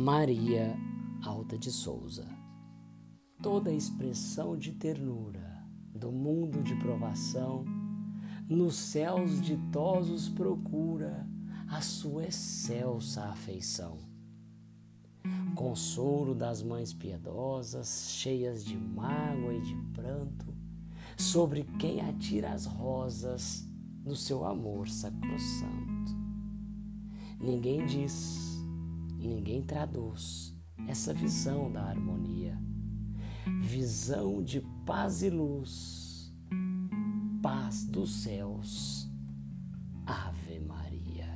Maria Alta de Souza. Toda expressão de ternura do mundo de provação, nos céus ditosos procura a sua excelsa afeição. Consolo das mães piedosas, cheias de mágoa e de pranto, sobre quem atira as rosas do seu amor sacrossanto. Ninguém diz ninguém traduz essa visão da harmonia. Visão de paz e luz, paz dos céus. Ave Maria.